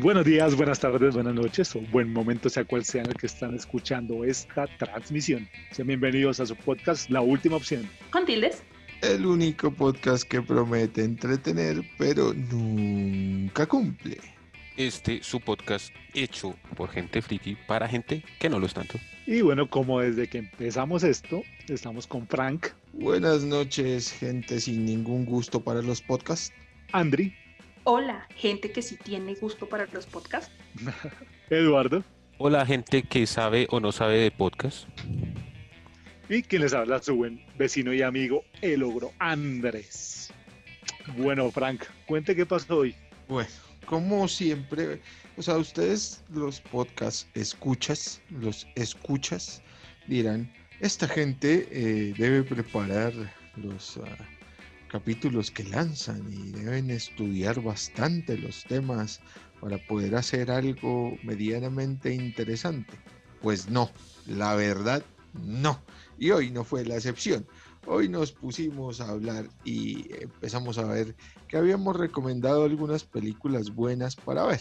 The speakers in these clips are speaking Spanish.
Buenos días, buenas tardes, buenas noches o buen momento sea cual sea en el que están escuchando esta transmisión. Sean bienvenidos a su podcast La Última Opción. Con tildes. El único podcast que promete entretener pero nunca cumple. Este su podcast hecho por gente friki para gente que no lo es tanto. Y bueno, como desde que empezamos esto, estamos con Frank, Buenas noches, gente sin ningún gusto para los podcasts. Andri, Hola, gente que sí tiene gusto para los podcasts. Eduardo Hola gente que sabe o no sabe de podcast. y quien les habla su buen vecino y amigo, el ogro Andrés. Bueno, Frank, cuente qué pasó hoy. Bueno, como siempre, o sea, ustedes los podcasts escuchas, los escuchas, dirán, esta gente eh, debe preparar los ah, capítulos que lanzan y deben estudiar bastante los temas para poder hacer algo medianamente interesante. Pues no, la verdad no. Y hoy no fue la excepción. Hoy nos pusimos a hablar y empezamos a ver que habíamos recomendado algunas películas buenas para ver,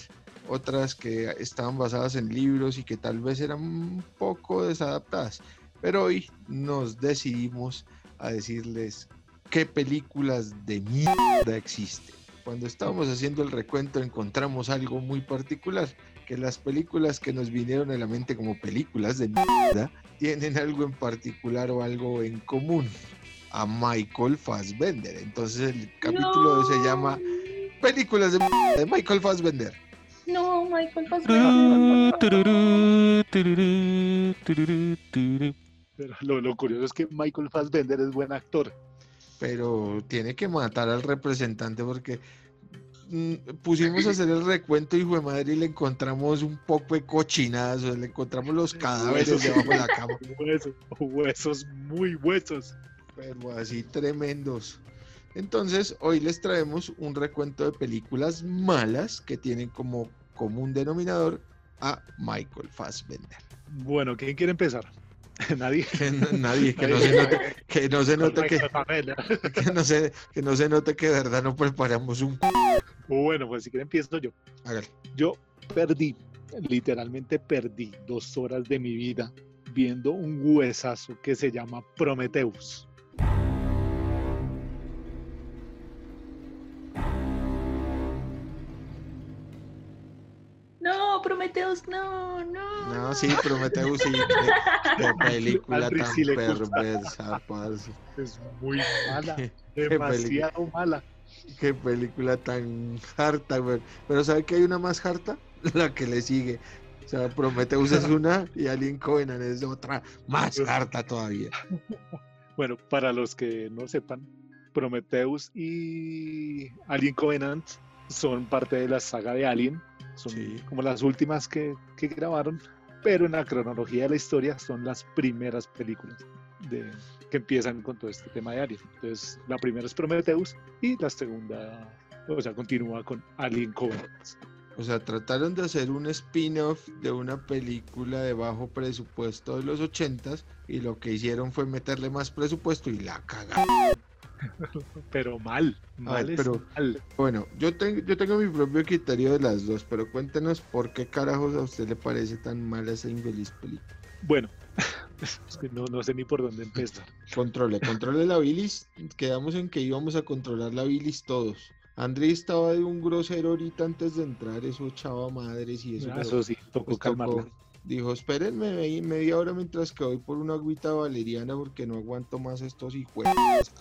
otras que estaban basadas en libros y que tal vez eran un poco desadaptadas. Pero hoy nos decidimos a decirles qué películas de mierda existen. Cuando estábamos haciendo el recuento encontramos algo muy particular, que las películas que nos vinieron a la mente como películas de mierda tienen algo en particular o algo en común a Michael Fassbender. Entonces el capítulo se llama Películas de mierda de Michael Fassbender. No, Michael Fassbender. Pero lo, lo curioso es que Michael Fassbender es buen actor. pero tiene que matar al representante porque pusimos a hacer el recuento y de madre y le encontramos un poco de cochinadas, le encontramos los cadáveres Huesos. debajo de la cama, Huesos, huesos muy huesos. pero así tremendos. Entonces, hoy les traemos un recuento de películas malas que tienen como común denominador a Michael Fassbender. Bueno, ¿quién quiere empezar? Nadie. Que nadie, que no se note, que no se note que, que no se, que no se note que de verdad no preparamos un Bueno, pues si quiere empiezo yo. Hágale. Yo perdí, literalmente perdí dos horas de mi vida viendo un huesazo que se llama Prometheus. No, Prometeus, no, no. No, sí, Prometheus, sí. Qué, película tan perversa, parce. Es muy mala, demasiado mala. Qué película tan harta, güey. Pero ¿sabe que hay una más harta? La que le sigue. O sea, Prometheus es una y Alien Covenant es otra más harta todavía. Bueno, para los que no sepan, Prometheus y Alien Covenant son parte de la saga de Alien. Son Sí. como las últimas que, que grabaron, pero en la cronología de la historia son las primeras películas de, que empiezan con todo este tema de Alien. Entonces, la primera es Prometheus y la segunda, o sea, continúa con Alien Covenant. O sea, trataron de hacer un spin-off de una película de bajo presupuesto de los ochentas y lo que hicieron fue meterle más presupuesto y la cagaron. Pero mal, mal pero- mal. Bueno, yo, tengo yo tengo mi propio criterio de las dos, pero cuéntenos por qué carajos a usted le parece tan mala esa infeliz película. Bueno, no, no sé ni por dónde empezar. Controle, controle la bilis. Quedamos en que íbamos a controlar la bilis todos. André estaba de un grosero ahorita antes de entrar, eso echaba madres y eso. Ah, Eso sí, tocó pues, calmarla. Dijo, espérenme media hora mientras que voy por una agüita valeriana porque no aguanto más estos hijos.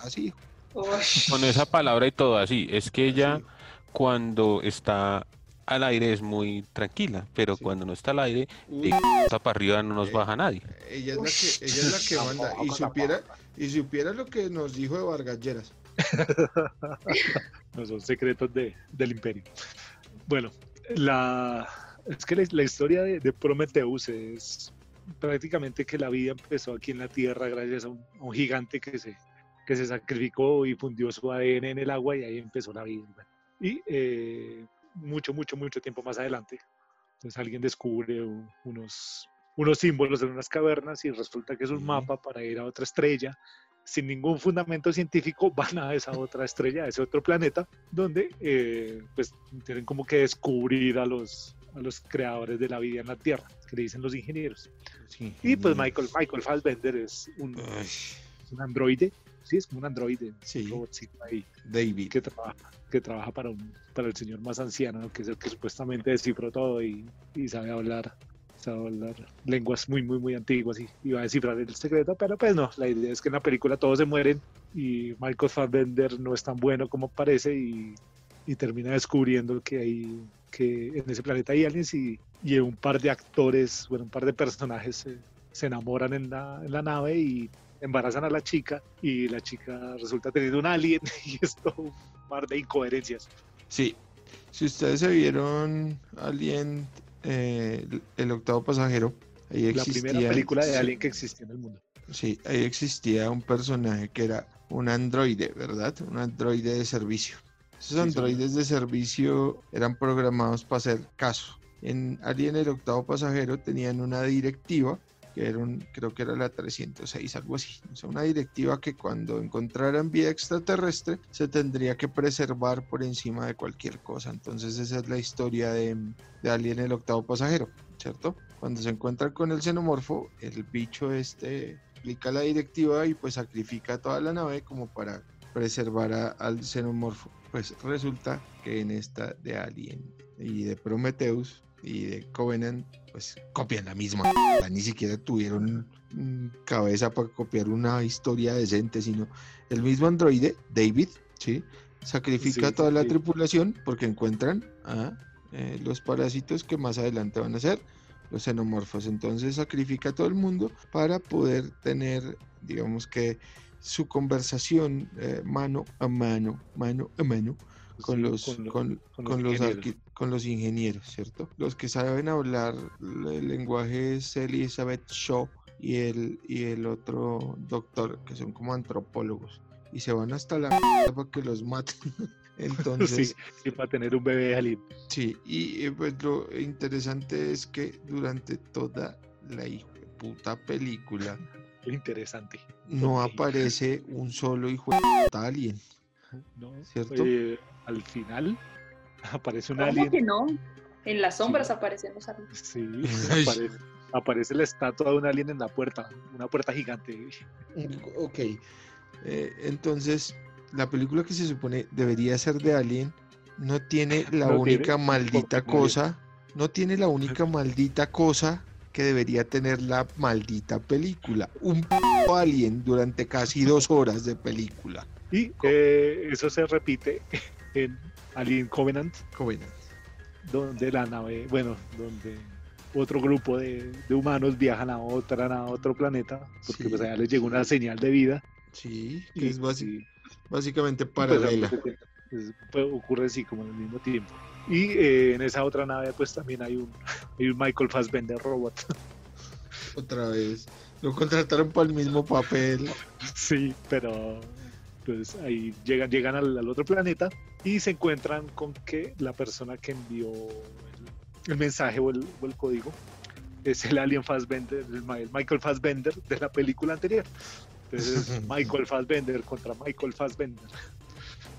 Así. Con esa palabra y todo así. Es que ella así. cuando está al aire es muy tranquila, pero Sí. cuando no está al aire, de para arriba no nos baja nadie. ella es la que, ella es la que manda. Y supiera, y supiera lo que nos dijo de Vargas Lleras. No son secretos de, del imperio. Bueno, la, es que la, la historia de, de Prometheus es prácticamente que la vida empezó aquí en la Tierra gracias a un, a un gigante que se, que se sacrificó y fundió su ADN en el agua y ahí empezó la vida. Y eh, mucho, mucho, mucho tiempo más adelante, entonces alguien descubre unos, unos símbolos en unas cavernas y resulta que es un mapa para ir a otra estrella sin ningún fundamento científico van a esa otra estrella, a ese otro planeta, donde eh, pues tienen como que descubrir a los, a los creadores de la vida en la Tierra, que le dicen los ingenieros. Sí, Y pues. Michael, Michael Fassbender es un, es un androide, sí, es como un androide, Sí. un robotcito ahí David. que trabaja, que trabaja para, un, para el señor más anciano, que es el que supuestamente descifró todo y, y sabe hablar sabe hablar lenguas muy, muy, muy antiguas y iba a descifrar el secreto, pero pues no, la idea es que en la película todos se mueren y Michael Fassbender no es tan bueno como parece y, y termina descubriendo que hay que en ese planeta hay aliens y, y un par de actores, bueno, un par de personajes se, se enamoran en la, en la nave y embarazan a la chica y la chica resulta teniendo un alien y es todo un par de incoherencias. Sí. Si ustedes se vieron Alien, eh, el- octavo pasajero, ahí La existía. primera película de alien que existió en el mundo. Sí, ahí existía un personaje que era un androide, ¿verdad? Un androide de servicio. Esos Sí, androides de servicio eran programados para hacer caso. En Alien el octavo pasajero tenían una directiva, que era un, creo que era la 306, algo así. O sea, una directiva que cuando encontraran vida extraterrestre se tendría que preservar por encima de cualquier cosa. Entonces esa es la historia de, de Alien el octavo pasajero, ¿cierto? Cuando se encuentran con el xenomorfo, el bicho este aplica la directiva y pues sacrifica toda la nave como para preservar a- al xenomorfo. Pues resulta que en esta de Alien y de Prometheus y de Covenant, pues copian la misma. Ni siquiera tuvieron mm, cabeza para copiar una historia decente, sino el mismo androide, David, ¿sí? Sacrifica Sí, toda la sí. tripulación porque encuentran a eh, los parásitos que más adelante van a ser los xenomorfos. Entonces sacrifica a todo el mundo para poder tener, digamos que, su conversación eh, mano a mano, mano a mano, con los, lo- con, con con los ingenieros. con los ingenieros, ¿cierto? Los que saben hablar el lenguaje es Elizabeth Shaw y el, y el otro doctor, que son como antropólogos, y se van hasta la mierda para que los maten. Entonces, Sí, sí, para tener un bebé alien. Sí, y pues lo interesante es que durante toda la hijo puta película Interesante. no aparece un solo hijo de puta alien. ¿no? ¿Cierto? Eh, al final aparece un ¿Cómo alien. que no? En las sombras Sí. aparecen los aliens. Sí, aparece, aparece la estatua de un alien en la puerta, una puerta gigante. Ok, eh, entonces la película que se supone debería ser de Alien no tiene la No única maldita cosa, no tiene la única maldita cosa que debería tener la maldita película. Un alien durante casi dos horas de película. Y eh, eso se repite en Alien Covenant, Covenant. donde la nave, bueno, donde otro grupo de, de humanos viajan a otra a otro planeta, porque Sí. pues allá les llegó una señal de vida. Sí, Y, que es y, básicamente pues, paralela. es- pues, ocurre así como en el mismo tiempo. Y eh, en esa otra nave pues también hay un, hay un Michael Fassbender robot. Otra vez. Lo contrataron para el mismo papel. Sí, pero pues ahí llegan, llegan al, al otro planeta y se encuentran con que la persona que envió el, el mensaje o el, o el código es el Alien Fassbender, el Michael Fassbender de la película anterior. Entonces Michael Fassbender contra Michael Fassbender.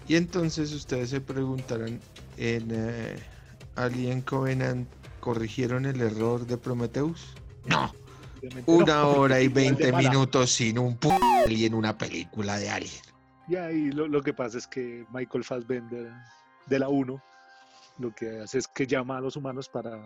Y entonces ustedes se preguntarán, en eh, Alien Covenant, ¿corrigieron el error de Prometheus? No, una hora y igual de 20 mala. minutos sin un p alien, una película de Alien. Y ahí lo, lo que pasa es que Michael Fassbender de la 1 lo que hace es que llama a los humanos para,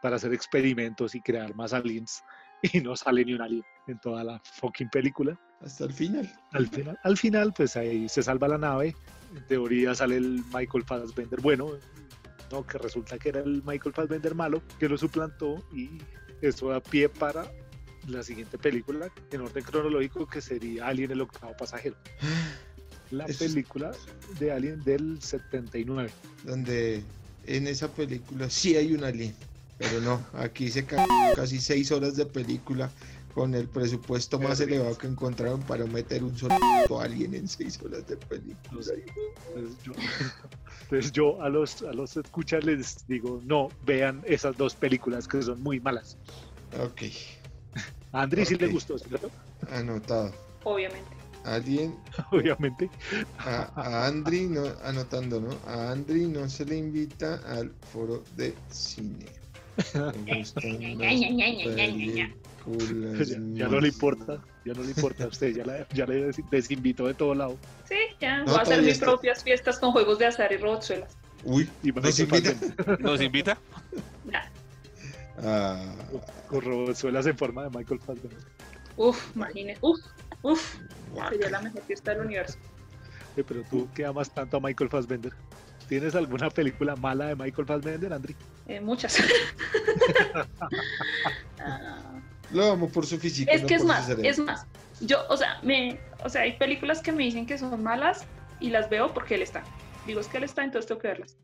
para hacer experimentos y crear más aliens y no sale ni un alien en toda la fucking película. Hasta el final. Al final, al final pues ahí se salva la nave, en teoría sale el Michael Fassbender bueno, no, que resulta que era el Michael Fassbender malo que lo suplantó y eso da pie para la siguiente película en orden cronológico que sería Alien el octavo pasajero. La película de Alien del 79. Donde en esa película sí hay un alien. Pero no, aquí se ca casi seis horas de película con el presupuesto más elevado que encontraron para meter un solo alien en seis horas de película. Entonces yo, entonces yo a los a los escuchas les digo, no, vean esas dos películas que son muy malas. Ok, A Andrés sí le gustó, ¿cierto? anotado. Obviamente. Alguien, obviamente. a, a Andri, no, anotando, ¿no? A Andri no se le invita al foro de cine. Ya, ya no le importa, ya no le importa a usted, ya, la, ya le des- desinvitó de todo lado. Sí, ya. No, voy a hacer mis está. propias fiestas con juegos de azar y robozuelas. Uy, Y ¿nos invita? ¿Nos invita? Ya. Ah, Con robozuelas en forma de Michael Fassbender. Uf, imagínese. Uf, uf. guaca. Sería la mejor fiesta del universo. Eh, pero tú que amas tanto a Michael Fassbender, ¿tienes alguna película mala de Michael Fassbender, Andri? Eh, muchas. Ah, Lo amo por su físico. es no que es por su más, es más. Yo, o sea, me, o sea, hay películas que me dicen que son malas y las veo porque él está. Digo, es que él está, entonces tengo que verlas.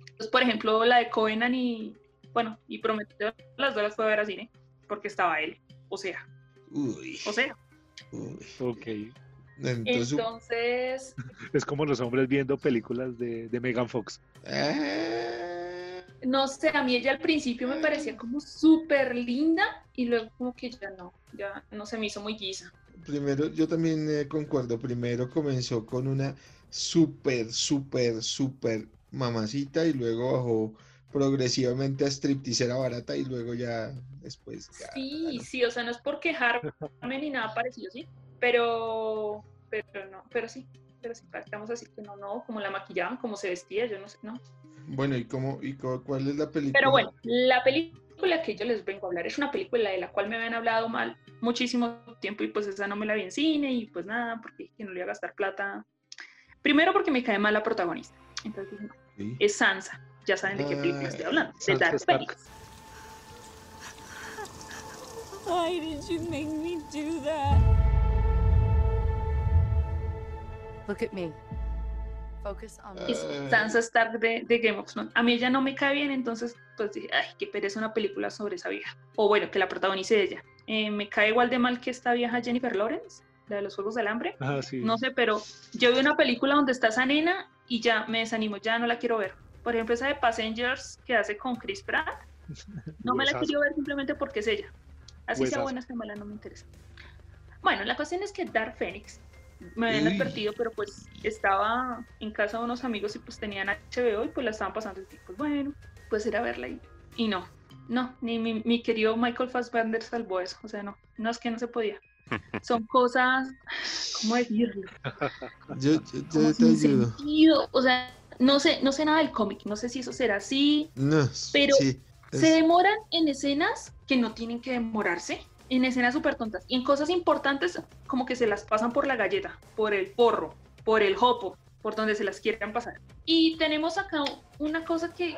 Entonces, por ejemplo, la de Covenant y, bueno, y Prometeo, las dos las fue a ver a cine porque estaba él. O sea, Uy, o sea. uy. Ok. Entonces, Entonces, Es como los hombres viendo películas de, de Megan Fox. no sé, a mí ella al principio me parecía como súper linda y luego como que ya no, ya no se me hizo muy guisa. primero, yo también eh, concuerdo. Primero comenzó con una súper, súper, súper mamacita y luego bajó progresivamente a stripteasera barata y luego ya después ya. Sí, sí, o sea, no es por quejarme ni nada parecido, sí, pero, pero no, pero sí, pero sí, estamos así que no, no, como la maquillaban, como se vestía, yo no sé, no. Bueno, ¿y cómo, y cuál es la película? Pero bueno, la película que yo les vengo a hablar es una película de la cual me habían hablado mal muchísimo tiempo y pues esa no me la vi en cine y pues nada, porque que no le iba a gastar plata. Primero porque me cae mal la protagonista, entonces dije, no, Sí. es Sansa, ya saben de qué película estoy hablando, de Sansa Dark. Phoenix. Why did you make me do that? Look at me. Focus on me. es. Sansa Stark de, de Game of Thrones. A mí ella no me cae bien, entonces pues dije, ay, qué pereza una película sobre esa vieja. O bueno, que la protagonice ella. Eh, me cae igual de mal que esta vieja Jennifer Lawrence, la de los Juegos del Hambre. Ah, sí. No sé, pero yo vi una película donde está esa nena y ya me desanimo, ya no la quiero ver. Por ejemplo, esa de Passengers que hace con Chris Pratt, no me la quiero ver simplemente porque es ella. Así sea buena, sea mala, no me interesa. Bueno, la cuestión es que Dark Phoenix, me habían advertido, pero pues estaba en casa de unos amigos y pues tenían HBO y pues la estaban pasando. Y pues bueno, pues ir a verla y, y no, no, ni mi, mi querido Michael Fassbender salvó eso. O sea, no, no es que no se podía. Son cosas, ¿cómo decirlo? Yo, yo- yo como te sin ayudo. sentido. O sea, no sé, no sé nada del cómic, no sé si eso será así. No, Pero sí, es- Se demoran en escenas que no tienen que demorarse, en escenas súper tontas. Y en cosas importantes, como que se las pasan por la galleta, por el porro, por el jopo, por donde se las quieran pasar. Y tenemos acá una cosa que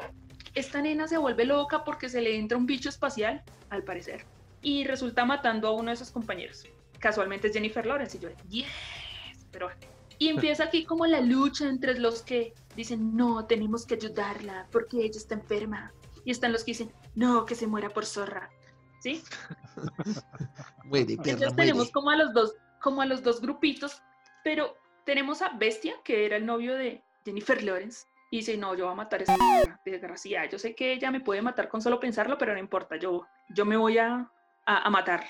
esta nena se vuelve loca porque se le entra un bicho espacial, al parecer, y resulta matando a uno de sus compañeros. Casualmente es Jennifer Lawrence y yo, yes, pero bueno. Y empieza aquí como la lucha entre los que dicen, no, tenemos que ayudarla porque ella está enferma. Y están los que dicen, no, que se muera por zorra. ¿Sí? Muere, perra, Entonces muere. tenemos como a los dos, como a los dos grupitos, pero tenemos a Bestia, que era el novio de Jennifer Lawrence, y dice, no, yo voy a matar a esa desgraciada. Yo sé que ella me puede matar con solo pensarlo, pero no importa, yo, yo me voy a, a, a matarla.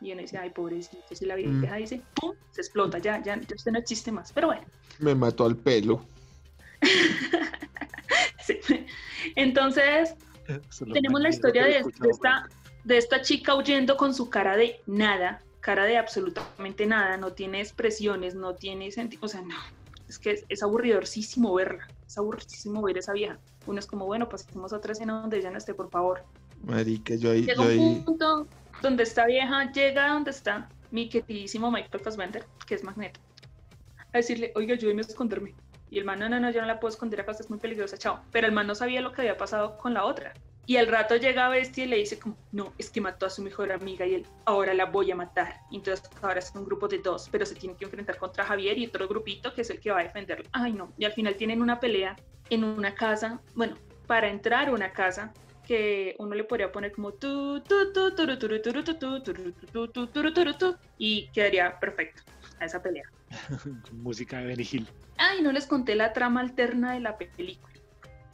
Y uno dice, ay, pobrecito, si la Mm. vieja dice, pum, se explota, ya, ya, ya usted no existe más. Pero bueno, Me mató al pelo. sí. Entonces, tenemos la historia de, esta, de esta chica huyendo con su cara de nada, cara de absolutamente nada, no tiene expresiones, no tiene sentido, o sea, no, es que es, es aburridorcísimo verla, es aburridísimo ver esa vieja. Uno es como, bueno, pasemos a otra escena donde ella no esté, por favor. Marica, yo ahí, Llega yo un ahí. punto donde esta vieja llega a donde está mi queridísimo Michael Fassbender, que es Magneto, a decirle, oiga, ayúdeme a esconderme. Y el man, no, no, no, yo no la puedo esconder acá, usted es muy peligrosa, chao. Pero el man no sabía lo que había pasado con la otra. Y al rato llega Bestia y le dice como, no, es que mató a su mejor amiga y él, ahora la voy a matar. Entonces ahora es un grupo de dos, pero se tiene que enfrentar contra Javier y otro grupito que es el que va a defenderlo. Ay, no. Y al final tienen una pelea en una casa, bueno, para entrar a una casa que uno le podría poner como tu tu tu tu, tu, turu, tu, tu, tu, turu, turu, tu, y quedaría perfecto a esa pelea. Música de Benny. Ay, no les conté la trama alterna de la película.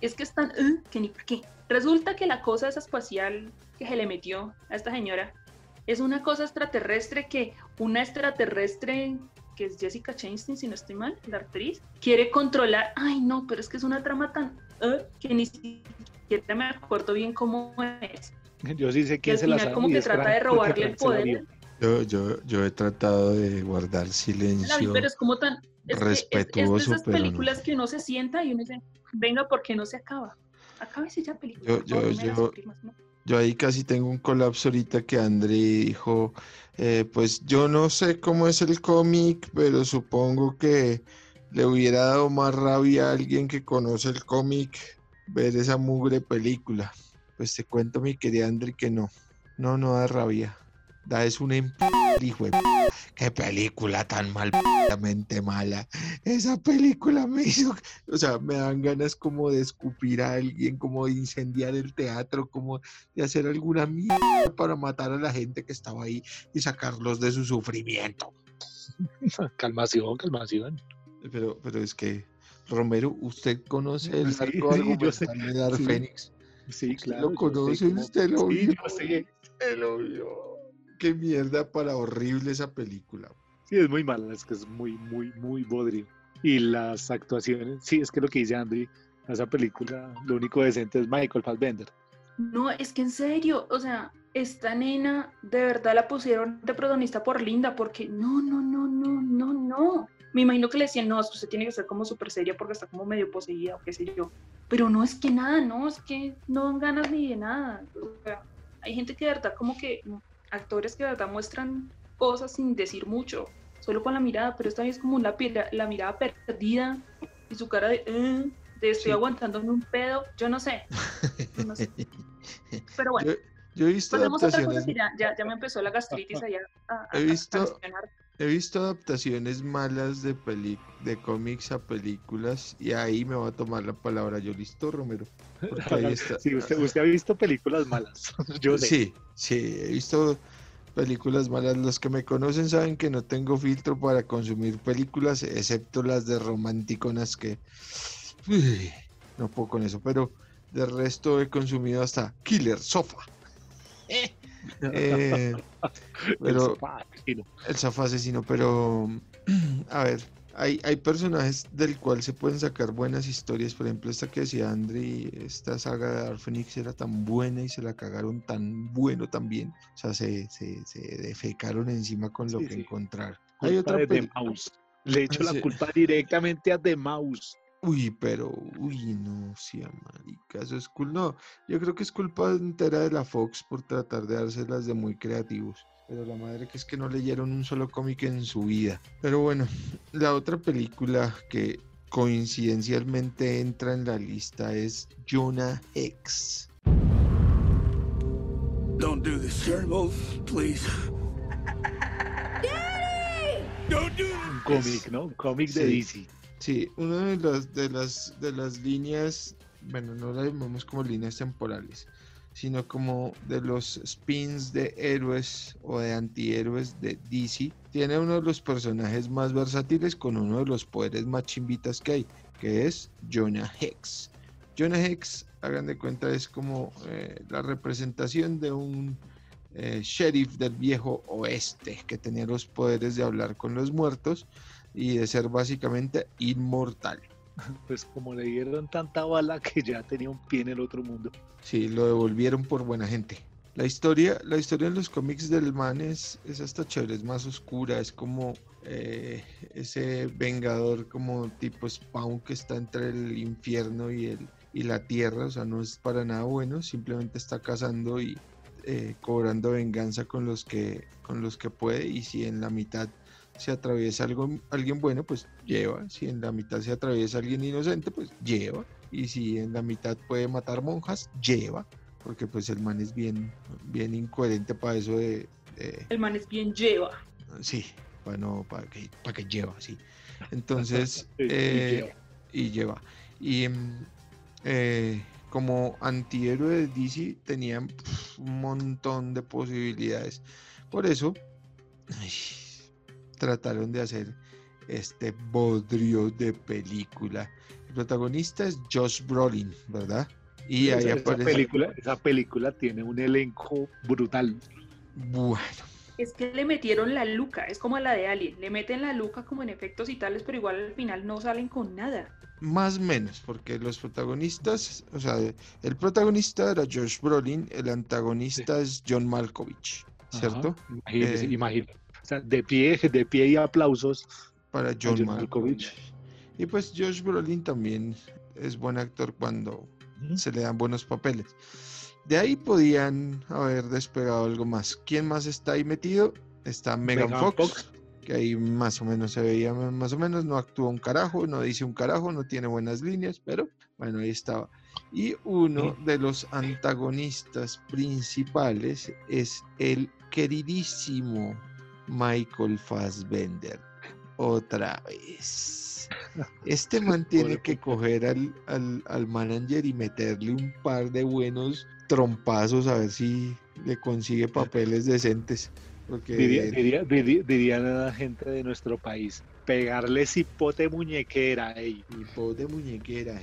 Es que están, "Uh, que ni por qué. Resulta que la cosa esa espacial que se le metió a esta señora es una cosa extraterrestre que una extraterrestre que es Jessica Chastain, si no estoy mal, la actriz, quiere controlar, ay no, pero es que es una trama tan, eh, que ni siquiera me acuerdo bien cómo es. Yo sí sé Que quién se la sabe como que es trata de porque robarle el poder. Yo, yo, yo he tratado de guardar La vi, silencio. pero es como tan, es, que es- es, respetuoso, de esas pero no. películas que uno se sienta y uno dice, venga, ¿por qué no se acaba? Acábese ya película. Yo- yo- yo-. Yo ahí casi tengo un colapso ahorita que André dijo, eh, pues yo no sé cómo es el cómic, pero supongo que le hubiera dado más rabia a alguien que conoce el cómic ver esa mugre película. Pues te cuento, mi querida André, que no, no, no da rabia. Da es un. Hijo de p- Qué película tan malmente mala. Esa película me hizo, o sea, me dan ganas como de escupir a alguien, como de incendiar el teatro, como de hacer alguna mierda para matar a la gente que estaba ahí y sacarlos de su sufrimiento. Calmación, calmación. Pero, pero es que, Romero, ¿usted conoce el Sí, arco sí, argumental de Dark sí. Fénix? Sí, ¿Usted claro. lo conoce? ¿Usted lo Sí, vio? yo sé. Usted lo vio. Qué mierda para horrible esa película. Sí, es muy mala, es que es muy, muy, muy bodrio. Y las actuaciones, sí, es que lo que dice Andy, esa película, lo único decente es Michael Fassbender. No, es que en serio, o sea, esta nena de verdad la pusieron de protagonista por linda, porque no, no, no, no, no, no. Me imagino que le decían, no, es que usted tiene que ser como súper seria porque está como medio poseída o qué sé yo. Pero no es que nada, no, es que no dan ganas ni de nada. O sea, hay gente que de verdad como que, actores que de verdad muestran cosas sin decir mucho, solo con la mirada, pero esta vez es como la, la mirada perdida y su cara de, "Eh", de estoy Sí. aguantándome un pedo, yo no sé. No sé. Pero bueno. Yo, yo he visto adaptaciones, ya, ya, ya me empezó la gastritis allá a, a- He visto-. He visto adaptaciones malas de peli, de cómics a películas y ahí me va a tomar la palabra yo listo, Romero. Porque ahí está. Sí, usted, usted ha visto películas malas. Yo sé. Sí, sí, he visto películas malas. Los que me conocen saben que no tengo filtro para consumir películas, excepto las de romanticonas que uy, no puedo con eso, pero de resto he consumido hasta Killer Sofa. Eh, El pero el sofá asesino, pero a ver, hay, hay personajes del cual se pueden sacar buenas historias. Por ejemplo, esta que decía Andri, esta saga de Dark Phoenix era tan buena y se la cagaron tan bueno también. O sea, se, se, se defecaron encima con lo Sí, que sí. encontraron. Hay otra de The peli- Mouse. Le echo Ah, la sí. culpa directamente a The Mouse. Uy, pero, uy, no, sí, marica, eso es cool. No, yo creo que es culpa entera de la Fox por tratar de dárselas de muy creativos. Pero la madre que es que no leyeron un solo cómic en su vida. Pero bueno, la otra película que coincidencialmente entra en la lista es Jonah Hex. Don't do this, Turnbull, please. Don't do Un cómic, ¿no? Un cómic de Sí. DC. Sí, una de las, de las, de las líneas, bueno, no la llamamos como líneas temporales, sino como de los spins de héroes o de antihéroes de DC. Tiene uno de los personajes más versátiles con uno de los poderes más chimbitas que hay, que es Jonah Hex. Jonah Hex, hagan de cuenta, es como eh, la representación de un eh, sheriff del viejo oeste que tenía los poderes de hablar con los muertos y de ser básicamente inmortal. Pues como le dieron tanta bala que ya tenía un pie en el otro mundo. Sí, lo devolvieron por buena gente. La historia, la historia en los cómics del man es, es hasta chévere, es más oscura, es como eh, ese vengador como tipo Spawn que está entre el infierno y, el, y la tierra, o sea, no es para nada bueno, simplemente está cazando y eh, cobrando venganza con los que con los que puede y si en la mitad se atraviesa algo, alguien bueno, pues lleva. Si en la mitad se atraviesa alguien inocente, pues lleva. Y si en la mitad puede matar monjas, lleva. Porque pues el man es bien, bien incoherente para eso de... de- El man es bien lleva. sí, para no, para que, para que lleva, sí. Entonces, eh, lleva. y lleva. Y mm, eh, como antihéroe de DC tenían un montón de posibilidades. Por eso ay, trataron de hacer este bodrio de película. El protagonista es Josh Brolin, ¿verdad? Y ahí esa, esa aparece. película, esa película tiene un elenco brutal. Bueno, Es que le metieron la luca, es como la de Alien. Le meten la luca como en efectos y tales, pero igual al final no salen con nada. Más menos, porque los protagonistas, o sea, el protagonista era Josh Brolin, el antagonista es John Malkovich, ¿cierto? Ajá, Imagínese, Eh, imagínese. O sea, de pie, de pie y aplausos. Para John, John Malkovich. Malkovich. Y pues Josh Brolin también es buen actor cuando se le dan buenos papeles. De ahí podían haber despegado algo más. ¿Quién más está ahí metido? Está Megan, Megan Fox, Fox. que ahí más o menos se veía, más o menos, no actúa un carajo, no dice un carajo, no tiene buenas líneas, pero bueno, ahí estaba. Y uno de los antagonistas principales es el queridísimo Michael Fassbender. Otra vez. Este man tiene que coger al, al, al manager y meterle un par de buenos trompazos a ver si le consigue papeles decentes. Porque Diría, diría, diría, diría la gente de nuestro país. Pegarle cipote muñequera, ey. Muñequera.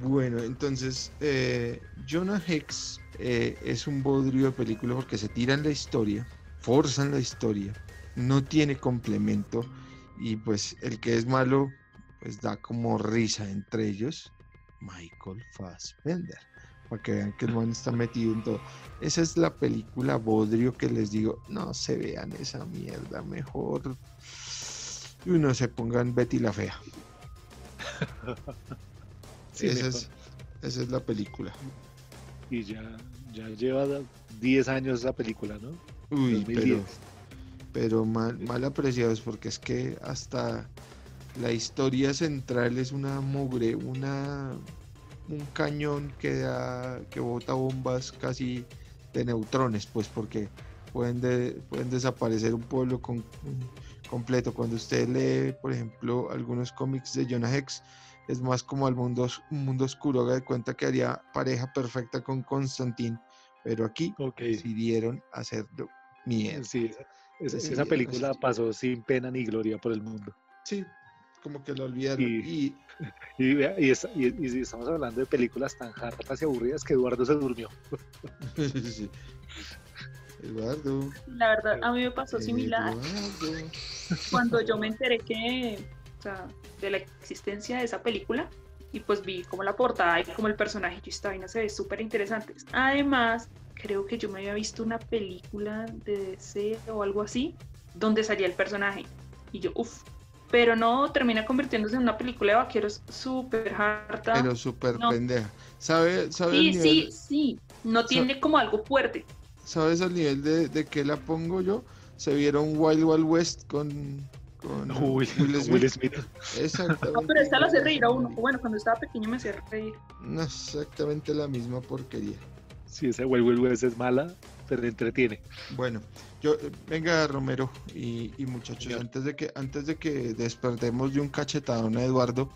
Bueno, entonces, eh, Jonah Hex eh, es un bodrio de película porque se tiran la historia, forzan la historia, no tiene complemento y pues el que es malo, pues da como risa entre ellos, Michael Fassbender, para que vean que el man está metido en todo. Esa es la película bodrio que les digo, no se vean esa mierda, mejor y uno se pongan Betty la Fea. Sí, esa, es, esa es la película. Y ya, ya lleva 10 años esa película, ¿no? Uy, 2010. pero, pero mal, mal apreciados porque es que hasta la historia central es una mugre, una un cañón que da, que bota bombas casi de neutrones, pues porque pueden de- pueden desaparecer un pueblo con, completo. Cuando usted lee, por ejemplo, algunos cómics de Jonah Hex, es más como al mundo, un mundo oscuro, haga de cuenta que haría pareja perfecta con Constantine, pero aquí decidieron hacerlo mierda. Sí, esa, esa película pasó sin pena ni gloria por el mundo. Sí, como que lo olvidaron. Y- Y, Y, vea, y, es- y- y si estamos hablando de películas tan hartas y aburridas que Eduardo se durmió. sí. Eduardo. La verdad, a mí me pasó similar Eduardo. cuando yo me enteré que, o sea, de la existencia de esa película y pues vi como la portada y como el personaje y esta vaina se ve súper interesante. Además, creo que yo me había visto una película de DC o algo así donde salía el personaje y yo, uff, pero no, termina convirtiéndose en una película de vaqueros súper harta. Pero súper No. pendeja. ¿Sabe, sabe sí, el sí, nivel, sí, no tiene como algo fuerte. ¿Sabes al nivel de, de que la pongo yo? Se vieron Wild Wild West con, con Uy, Will Smith. Will Smith. Exactamente. No, pero esta la hace reír a uno. Bueno, cuando estaba pequeño me hacía reír. no, exactamente la misma porquería. Sí, ese Will Will West es mala, pero entretiene. Bueno, yo eh, venga Romero y, y muchachos, antes de que antes de que despertemos de un cachetadón a Eduardo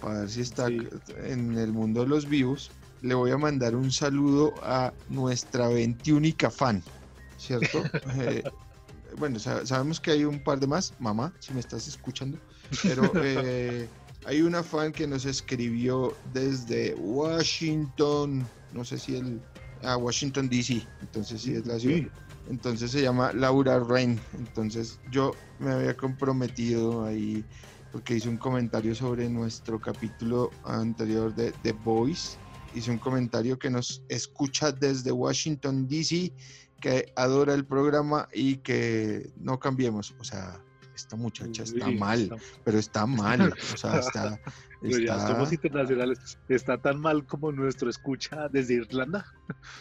para ver si está Sí. en el mundo de los vivos, le voy a mandar un saludo a nuestra 21 fan, ¿cierto? Eh, bueno, sa- sabemos que hay un par de más, mamá, si me estás escuchando, pero eh, hay una fan que nos escribió desde Washington, no sé si el, a Washington DC, entonces sí es la ciudad. Sí, Entonces se llama Laura Rain. Entonces yo me había comprometido ahí porque hice un comentario sobre nuestro capítulo anterior de The Voice. Hice un comentario que nos escucha desde Washington, D.C., que adora el programa y que no cambiemos. O sea, esta muchacha está mal, pero está mal. O sea, está... pero ya somos internacionales. Está tan mal como nuestro escucha desde Irlanda.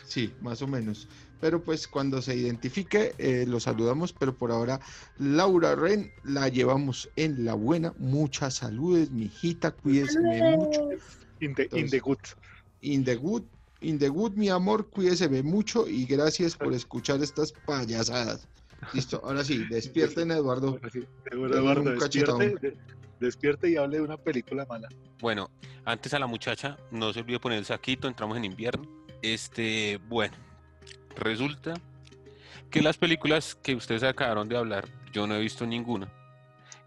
Sí, más o menos. Pero pues cuando se identifique, eh, lo saludamos, pero por ahora Laura Ren la llevamos en la buena. Muchas saludes, mijita, cuídese mucho. In the, in the good. In the good, in the good, mi amor, cuídese mucho y gracias por escuchar estas payasadas. Listo, ahora sí, despierten a Eduardo. Ahora sí, Eduardo, despierte, despierte y hable de una película mala. Bueno, antes a la muchacha, no se olvide poner el saquito, entramos en invierno. Este, bueno, resulta que las películas que ustedes acabaron de hablar, yo no he visto ninguna.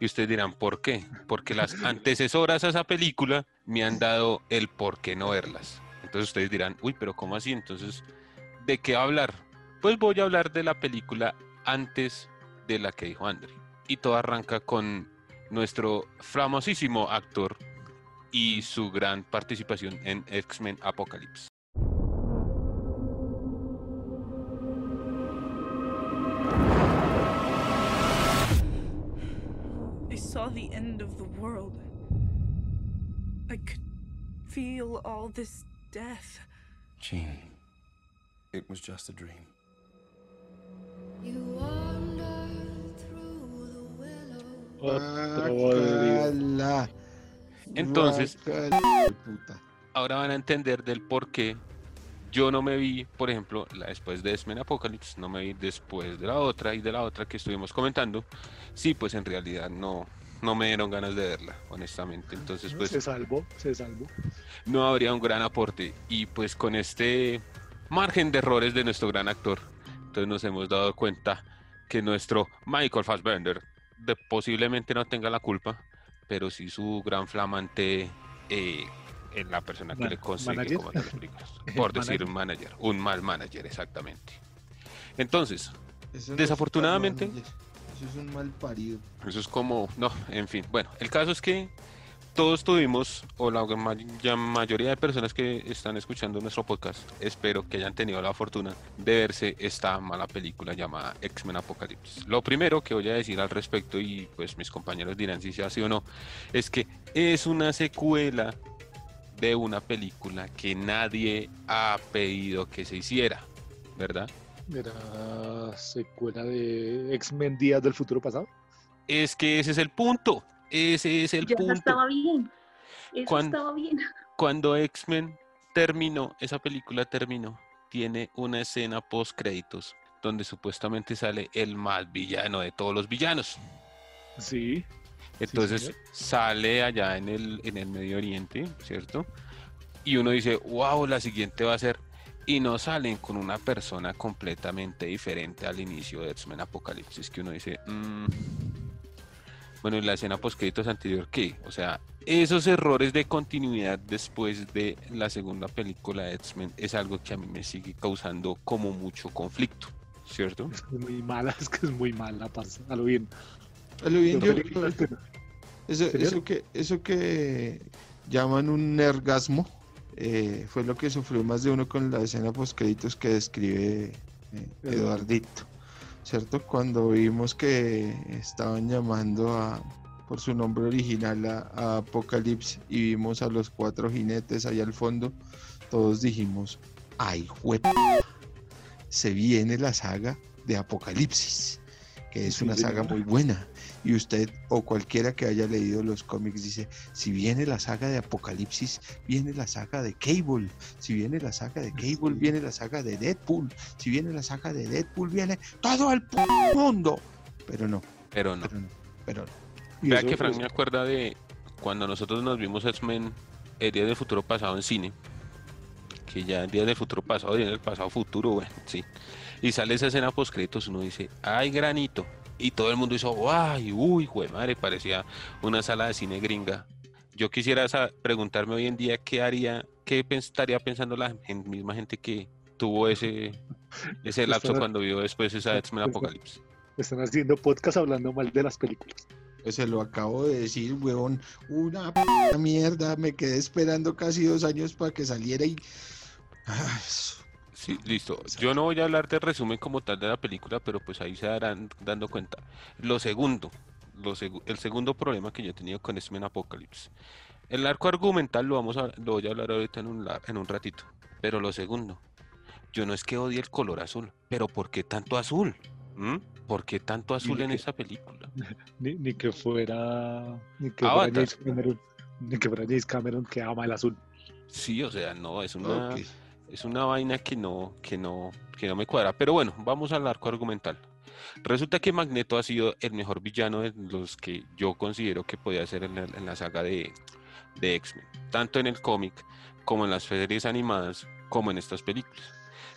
Y ustedes dirán, ¿por qué? Porque las antecesoras a esa película me han dado el por qué no verlas. Entonces ustedes dirán, uy, pero ¿cómo así? Entonces, ¿de qué va a hablar? Pues voy a hablar de la película antes de la que dijo Andre. Y todo arranca con nuestro famosísimo actor y su gran participación en X-Men Apocalypse. I saw the end of the world. I could feel all this death. Jean, it was just a dream. Otro bodrio. Entonces- puta. Ahora van a entender del por qué yo no me vi, por ejemplo, la después de X-Men Apocalypse, no me vi después de la otra y de la otra que estuvimos comentando. Sí, pues en realidad no, no me dieron ganas de verla, honestamente. Entonces, pues Se salvó, se salvó. no habría un gran aporte. Y pues con este margen de errores de nuestro gran actor, entonces nos hemos dado cuenta que nuestro Michael Fassbender de- posiblemente no tenga la culpa, pero sí su gran flamante eh, en la persona que Man- le consigue ¿manager? como las películas. El Por decir un manager, un mal manager, exactamente. Entonces, Eso no es un Desafortunadamente- manager, Eso es un mal parido. Eso es como, no, en fin. Bueno, el caso es que todos tuvimos, o la mayoría de personas que están escuchando nuestro podcast, espero que hayan tenido la fortuna de verse esta mala película llamada X-Men Apocalypse. Lo primero que voy a decir al respecto, y pues mis compañeros dirán si sea así o no, es que es una secuela de una película que nadie ha pedido que se hiciera, ¿verdad? Era secuela de X-Men Días del Futuro Pasado. Es que ese es el punto. Ese es el Ya punto. estaba bien. Eso Cuan- estaba bien. cuando X-Men terminó, esa película terminó, tiene una escena post créditos donde supuestamente sale el más villano de todos los villanos. Sí. Entonces sale allá en el, en el Medio Oriente, ¿cierto? Y uno dice, wow, la siguiente va a ser. Y no salen con una persona completamente diferente al inicio de X-Men Apocalipsis, que uno dice, "Mm". Bueno, y la escena post créditos anterior, ¿qué? O sea, esos errores de continuidad después de la segunda película de X-Men es algo que a mí me sigue causando como mucho conflicto, ¿cierto? Es muy mala, es que es muy mala, parce, a lo bien. A lo bien, yo- Eso, que, eso que llaman un nergasmo eh, fue lo que sufrió más de uno con la escena post créditos que describe eh, Eduardo. Eduardito, ¿cierto? Cuando vimos que estaban llamando a por su nombre original a, Apocalipsis y vimos a los cuatro jinetes ahí al fondo, todos dijimos, ay, jue... se viene la saga de Apocalipsis, que es una saga muy buena. Y usted o cualquiera que haya leído los cómics dice, si viene la saga de Apocalipsis, viene la saga de Cable. Si viene la saga de Cable, Sí. viene la saga de Deadpool. Si viene la saga de Deadpool, viene todo el pu- mundo. Pero no, Pero no. pero no, pero no. y Vea que Frank pues, me acuerda de cuando nosotros nos vimos X-Men el día del futuro pasado en cine. Que ya el día del futuro pasado y en el pasado futuro, bueno, sí. Y sale esa escena post créditos, uno dice, ay granito. Y todo el mundo hizo, ay, uy, jue madre, parecía una sala de cine gringa. Yo quisiera preguntarme hoy en día qué haría, qué estaría pensando la misma gente que tuvo ese, ese lapso Están- cuando vio después esa X-Men Apocalipsis. están haciendo podcast hablando mal de las películas. Pues se lo acabo de decir, huevón. Una p- mierda. Me quedé esperando casi dos años para que saliera y. Ah, eso. Sí, listo. Yo no voy a hablar de resumen como tal de la película, pero pues ahí se darán dando cuenta. Lo segundo, lo segu- el segundo problema que yo he tenido con X-Men Apocalypse. El arco argumental lo vamos a, lo voy a hablar ahorita en un, la- en un ratito. Pero lo segundo, yo no es que odie el color azul, pero ¿por qué tanto azul? ¿Mm? ¿Por qué tanto azul en que- esa película? Ni, ni que fuera. Ni que fuera. James Cameron. Ni que fuera James Cameron que ama el azul. Sí, o sea, no, es una... Ok. Es una vaina que no, que no, que no me cuadra. Pero bueno, vamos al arco argumental. Resulta que Magneto ha sido el mejor villano de los que yo considero que podía ser en la, saga de, de X-Men. Tanto en el cómic, como en las series animadas, como en estas películas.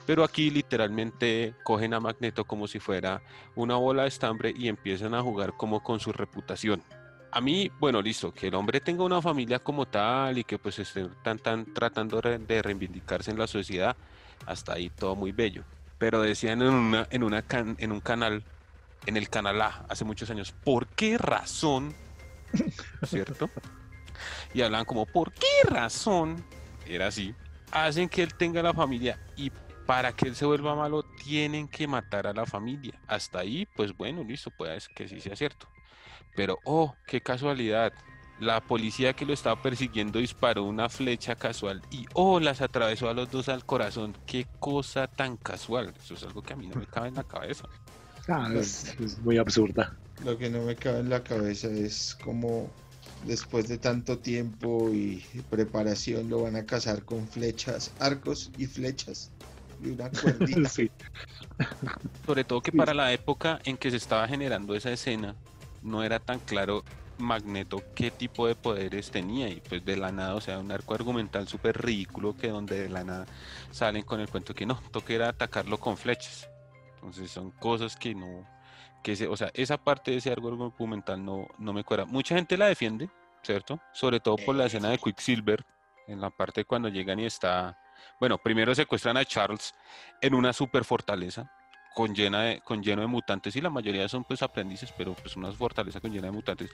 Pero aquí literalmente cogen a Magneto como si fuera una bola de estambre y empiezan a jugar como con su reputación. A mí, bueno, listo, que el hombre tenga una familia como tal y que pues esté tan, tan tratando de reivindicarse en la sociedad, hasta ahí todo muy bello. Pero decían en, una, en, una can- en un canal en el canal A hace muchos años. ¿Por qué razón? ¿Cierto? Y hablaban como, ¿por qué razón? Era así. Hacen que él tenga la familia y para que él se vuelva malo tienen que matar a la familia. Hasta ahí, pues bueno, listo, puede que sí sea cierto. Pero, oh, qué casualidad. La policía que lo estaba persiguiendo disparó una flecha casual y, oh, las atravesó a los dos al corazón. Qué cosa tan casual. Eso es algo que a mí no me cabe en la cabeza. Ah, es, es muy absurda. Lo que no me cabe en la cabeza es como después de tanto tiempo y preparación lo van a cazar con flechas, arcos y flechas y una cuerdita. Sí. Sobre todo que para la época en que se estaba generando esa escena, no era tan claro Magneto qué tipo de poderes tenía y pues de la nada, o sea, un arco argumental súper ridículo que donde de la nada salen con el cuento que no, toca era atacarlo con flechas. Entonces son cosas que no, que se, o sea, esa parte de ese arco argumental no, no me cuadra. Mucha gente la defiende, ¿cierto? Sobre todo por la escena de Quicksilver, en la parte cuando llegan y está, bueno, primero secuestran a Charles en una super fortaleza con, llena de, con lleno de mutantes y la mayoría son pues aprendices, pero pues una fortaleza con llena de mutantes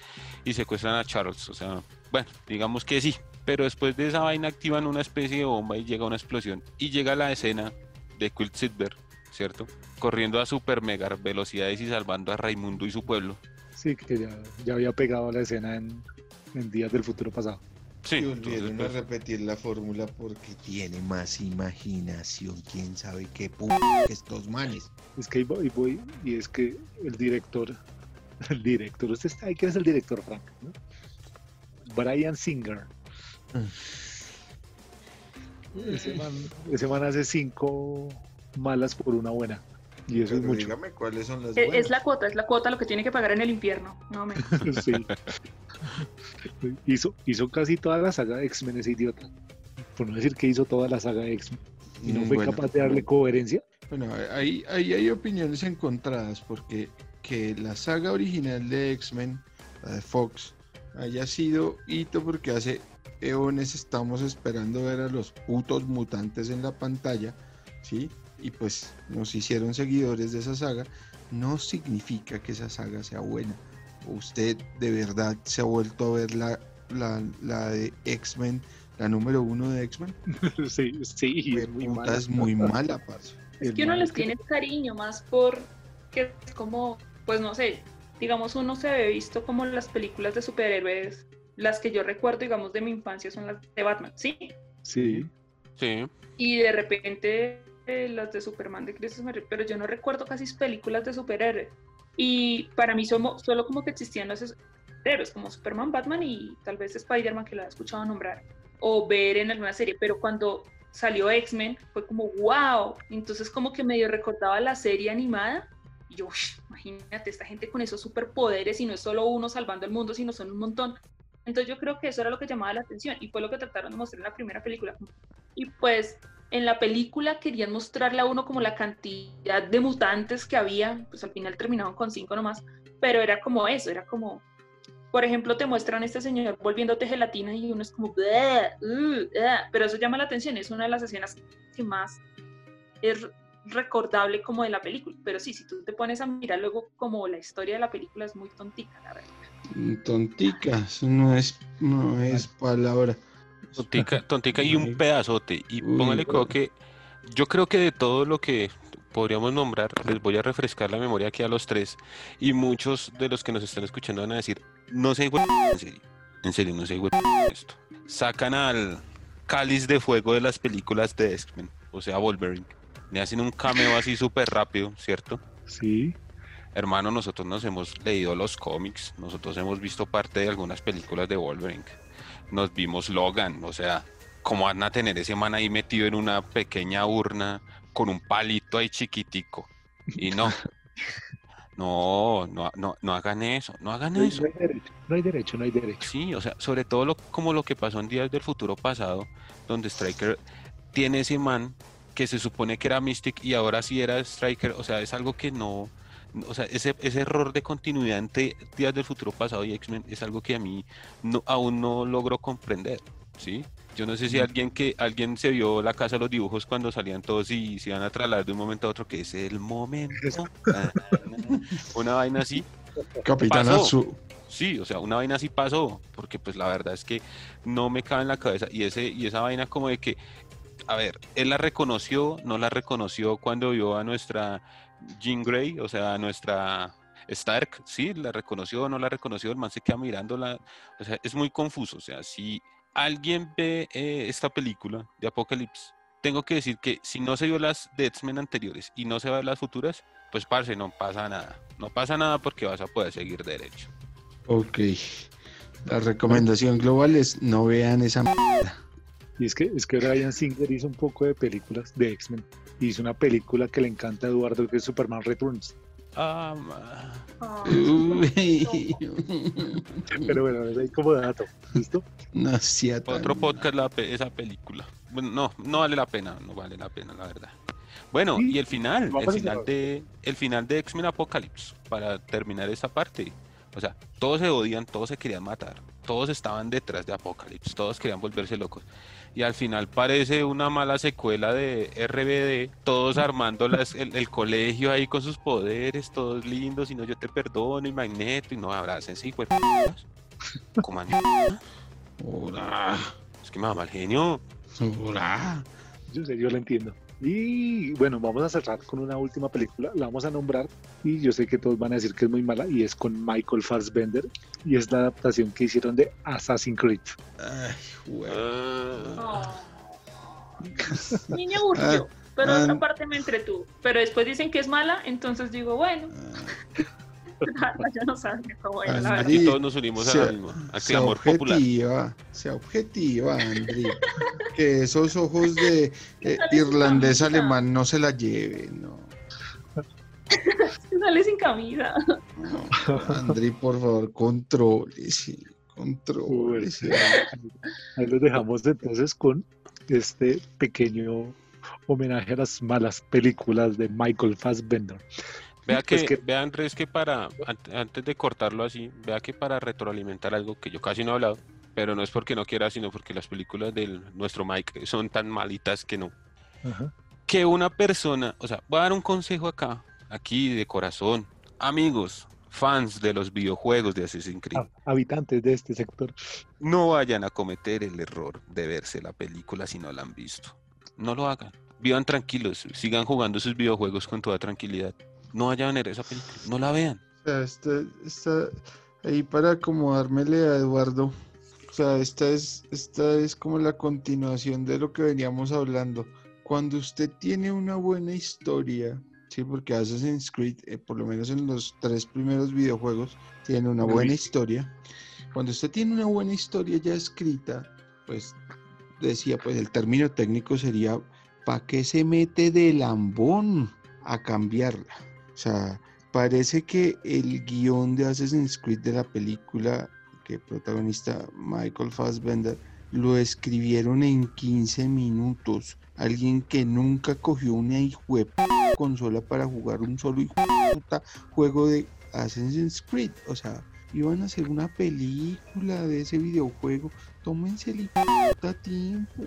y secuestran a Charles, o sea, bueno, digamos que sí, pero después de esa vaina activan una especie de bomba y llega una explosión y llega la escena de Quicksilver, ¿cierto? Corriendo a super mega velocidades y salvando a Raimundo y su pueblo. Sí, que ya, ya había pegado la escena en, en Días del Futuro pasado. Sí, y entonces, volvieron a pues, repetir la fórmula porque tiene más imaginación, quién sabe qué p estos manes. Es que ahí voy, voy, y es que el director, el director, usted sabe quién es el director, Frank, ¿no? Brian Singer. Ese man, ese man hace cinco malas por una buena. Y eso es Pero mucho. dígame cuáles son las Es, buenas. es la cuota, es la cuota lo que tiene que pagar en el infierno. No, me... Sí. hizo, hizo casi toda la saga de X-Men ese idiota. Por no decir que hizo toda la saga de X-Men. Y no Mm, fue bueno. capaz de darle coherencia. Bueno, ahí, ahí hay opiniones encontradas porque que la saga original de X-Men, la de Fox, haya sido hito porque hace eones estamos esperando ver a los putos mutantes en la pantalla, ¿sí? Y pues nos hicieron seguidores de esa saga, no significa que esa saga sea buena. Usted de verdad se ha vuelto a ver la, la, la de X-Men, la número uno de X-Men. sí, sí, es muy Puta, mala. es muy mala, parce. Es que uno les tiene cariño más por que es como, pues no sé, digamos uno se ve visto como las películas de superhéroes, las que yo recuerdo, digamos, de mi infancia son las de Batman, ¿sí? Sí, sí, Y de repente eh, las de Superman de Christopher pero yo no recuerdo casi películas de superhéroes. Y para mí somos, solo como que existían los superhéroes, como Superman, Batman y tal vez Spider-Man que lo he escuchado nombrar, o ver en alguna serie, pero cuando salió X-Men fue como wow, entonces como que medio recordaba la serie animada y yo, "Ush, imagínate, esta gente con esos superpoderes y no es solo uno salvando el mundo, sino son un montón. Entonces yo creo que eso era lo que llamaba la atención y fue lo que trataron de mostrar en la primera película. Y pues en la película querían mostrarle a uno como la cantidad de mutantes que había, pues al final terminaron con cinco nomás, pero era como eso, era como, por ejemplo, te muestran a este señor volviéndote gelatina y uno es como, "Bleh, uh, uh", pero eso llama la atención, es una de las escenas que más es recordable como de la película, pero sí, si tú te pones a mirar luego como la historia de la película es muy tontica, la verdad. Tonticas, no es, no es palabra. Tontica, tontica y un pedazote. Y Uy, póngale bueno. que yo creo que de todo lo que podríamos nombrar, les voy a refrescar la memoria aquí a los tres. Y muchos de los que nos están escuchando van a decir, no sé, en serio, en serio, no sé, esto. Sacan al cáliz de fuego de las películas de X-Men, o sea, Wolverine. Le hacen un cameo así súper rápido, ¿cierto? sí. Hermano, nosotros nos hemos leído los cómics, nosotros hemos visto parte de algunas películas de Wolverine, nos vimos Logan, o sea, ¿cómo van a tener ese man ahí metido en una pequeña urna con un palito ahí chiquitico? Y no, no, no, no, no hagan eso, no hagan No eso. no hay derecho, no hay derecho, no hay derecho. Sí, o sea, sobre todo lo, como lo que pasó en Días del Futuro pasado, donde Striker tiene ese man que se supone que era Mystic y ahora sí era Striker, o sea, es algo que no, o sea, ese, ese error de continuidad entre Días del Futuro pasado y X-Men es algo que a mí no, aún no logro comprender. ¿sí? Yo no sé si alguien que alguien se vio la casa de los dibujos cuando salían todos y se iban a trasladar de un momento a otro, que es el momento. Una vaina así. Capitán. Azul. Sí, o sea, una vaina así pasó, porque pues la verdad es que no me cabe en la cabeza. Y ese, y esa vaina como de que, a ver, él la reconoció, no la reconoció cuando vio a nuestra Jean Grey, o sea, nuestra Stark, sí, la reconoció, no la reconoció, el man se queda mirándola. O sea, es muy confuso. O sea, si alguien ve eh, esta película de Apocalypse, tengo que decir que si no se vio las de X-Men anteriores y no se va a ver las futuras, pues parce, no pasa nada. No pasa nada porque vas a poder seguir derecho. Ok. La recomendación global es no vean esa mierda. Y es que, es que Ryan Singer hizo un poco de películas de X-Men. Hizo una película que le encanta a Eduardo, que es Superman Returns. Ah. Pero bueno, es ahí como dato. ¿Listo? No tan- Otro podcast la pe- esa película. Bueno, no, no vale la pena, no vale la pena, la verdad. Bueno, Sí, y el final, el final de el final de X-Men Apocalypse para terminar esta parte. O sea, todos se odian, todos se querían matar, todos estaban detrás de Apocalypse, todos querían volverse locos. Y al final parece una mala secuela de RBD, todos armando las- el, el colegio ahí con sus poderes, todos lindos, y no yo te perdono, y Magneto, y no abracen, sí, pues. Como Hola. Es que me mal genio. Hola. Yo sé, yo lo entiendo. Y bueno, vamos a cerrar con una última película. La vamos a nombrar y yo sé que todos van a decir que es muy mala y es con Michael Fassbender y es la adaptación que hicieron de Assassin's Creed. Ay, güey. Ah. no. Niño aburrido, pero ah. otra parte me entretuvo. Pero después dicen que es mala, entonces digo, bueno, ya no la verdad. Aquí todos nos unimos a sea- la misma. A sea clamor popular. objetiva, sea objetiva, Andri. que esos ojos de eh, irlandés alemán no se la lleven, no. Sale sin camisa. No, Andri, por favor, contrólese, contrólese. Ahí los dejamos entonces con este pequeño homenaje a las malas películas de Michael Fassbender. Vea que, Es que- vea Andrés que para, an- antes de cortarlo así, vea que para retroalimentar algo que yo casi no he hablado, pero no es porque no quiera, sino porque las películas de nuestro Mike son tan malitas que no. Ajá. Que una persona, o sea, voy a dar un consejo acá, aquí de corazón, amigos, fans de los videojuegos de Assassin's Creed, Ha- Habitantes de este sector. no vayan a cometer el error de verse la película si no la han visto. No lo hagan. Vivan tranquilos, sigan jugando sus videojuegos con toda tranquilidad. No vayan a ver esa película, no la vean. O sea, está, está ahí para acomodármele a Eduardo. O sea, esta es, esta es como la continuación de lo que veníamos hablando. Cuando usted tiene una buena historia, sí, porque Assassin's Creed, eh, por lo menos en los tres primeros videojuegos, tiene una buena historia. Cuando usted tiene una buena historia ya escrita, pues decía, pues el término técnico sería, ¿para qué se mete de lambón a cambiarla? O sea, parece que el guion de Assassin's Creed de la película que protagonista Michael Fassbender lo escribieron en 15 minutos. Alguien que nunca cogió una hijue consola para jugar un solo hijo juego de Assassin's Creed. O sea, iban a hacer una película de ese videojuego. Tómense el tiempo.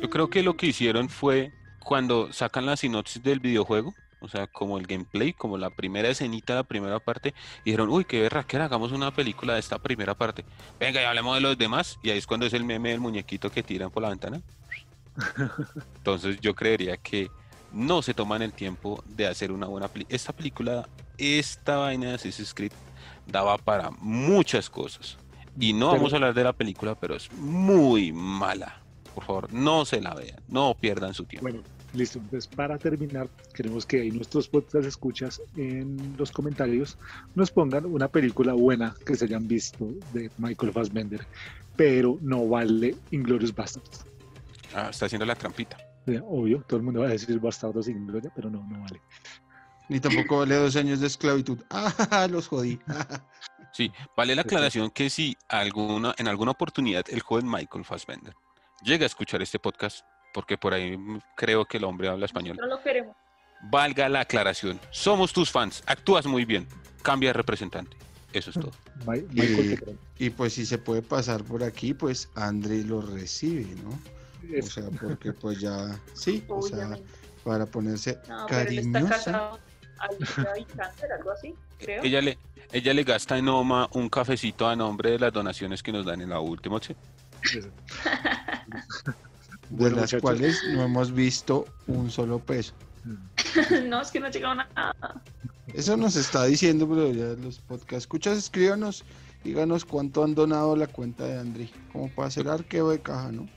Yo creo que lo que hicieron fue cuando sacan la sinopsis del videojuego, o sea, como el gameplay, como la primera escenita, la primera parte, y dijeron, uy, qué berraquera, hagamos una película de esta primera parte. Venga, y hablemos de los demás. Y ahí es cuando es el meme del muñequito que tiran por la ventana. Entonces yo creería que no se toman el tiempo de hacer una buena película. Esta película, esta vaina de Assassin's Creed, daba para muchas cosas. Y no Pero- vamos a hablar de la película, pero es muy mala. Por favor, no se la vean, no pierdan su tiempo. Bueno, listo. Entonces, para terminar, queremos que ahí nuestros podcast escuchas en los comentarios nos pongan una película buena que se hayan visto de Michael Fassbender, pero no vale Inglorious Bastards. Ah, está haciendo la trampita. Obvio, todo el mundo va a decir Bastardos sin gloria, pero no, no vale. Ni tampoco vale dos años de esclavitud. ¡Ah! Los jodí. Sí, vale la aclaración que si alguna, en alguna oportunidad el joven Michael Fassbender llega a escuchar este podcast, porque por ahí creo que el hombre habla español, No lo queremos. valga la aclaración. Somos tus fans, actúas muy bien, cambia de representante. Eso es todo. Michael, Y, pues si se puede pasar por aquí, pues André lo recibe, ¿no? O sea, porque pues ya, sí, o sea, para ponerse No, cariñosa. algo así, creo. Ella le, ella le gasta en Oma un cafecito a nombre de las donaciones que nos dan en la última opción. De Bueno, las muchachos. cuales no hemos visto un solo peso. no, es que no ha llegado nada. Eso nos está diciendo, pero ya los podcast escuchas, escríbanos, díganos cuánto han donado la cuenta de André, como para hacer arqueo de caja, ¿no?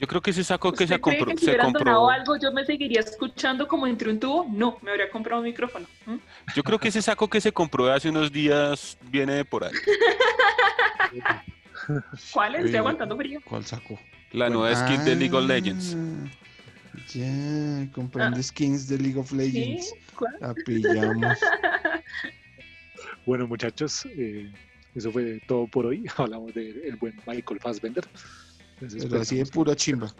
Yo creo que ese saco que ¿Usted se compró, que si se hubieran compró, donado algo yo me seguiría escuchando como entre un tubo? No, me habría comprado un micrófono. ¿Mm? yo creo que ese saco que se compró hace unos días viene de por ahí. ¿Cuál es? Estoy aguantando frío. ¿Cuál sacó? La nueva skin de League of Ah, Legends. Ya, comprando skins de League of Ah. ¿Sí? Legends. La pillamos. Bueno, muchachos, eh, eso fue todo por hoy. Hablamos del buen Michael Fassbender. Entonces, Pero así de pura chimba.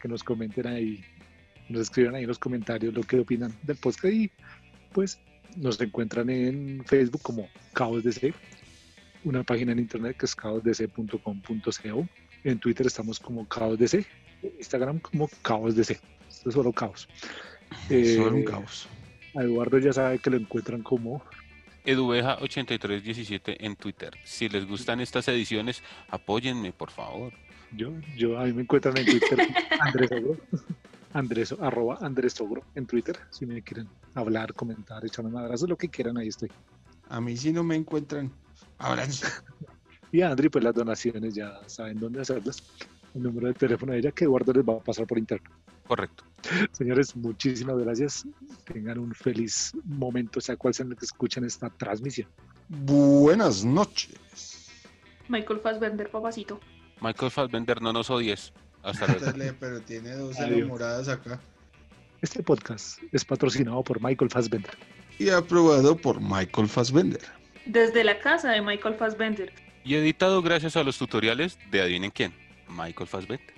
que nos comenten ahí, nos escriban ahí en los comentarios lo que opinan del podcast y pues nos encuentran en Facebook como Caos DC, una página en internet que es caosdc.com.co, en Twitter estamos como Caos DC, en Instagram como Caos DC, esto es solo Caos. Eh, Solo un caos. a Eduardo ya sabe que lo encuentran como Eduveja8317 en Twitter. Si les gustan estas ediciones, apóyenme, por favor. yo, yo a mí me encuentran en Twitter Andrés Ogro, Andrés, arroba Andrés Ogro en Twitter, si me quieren hablar, comentar, echarme un abrazo, lo que quieran, ahí estoy. A mí si no me encuentran, abrazo. Y a Andri, pues las donaciones ya saben dónde hacerlas. El número de teléfono de ella que Eduardo les va a pasar por interno. Correcto. Señores, muchísimas gracias. Tengan un feliz momento, sea cual sea en el que escuchen esta transmisión. Buenas noches. Michael Fassbender, papacito. Michael Fassbender, no nos odies. Hasta luego. Pero tiene dos enamoradas acá. Este podcast es patrocinado por Michael Fassbender. Y aprobado por Michael Fassbender. Desde la casa de Michael Fassbender. Y editado gracias a los tutoriales de adivinen quién, Michael Fassbender.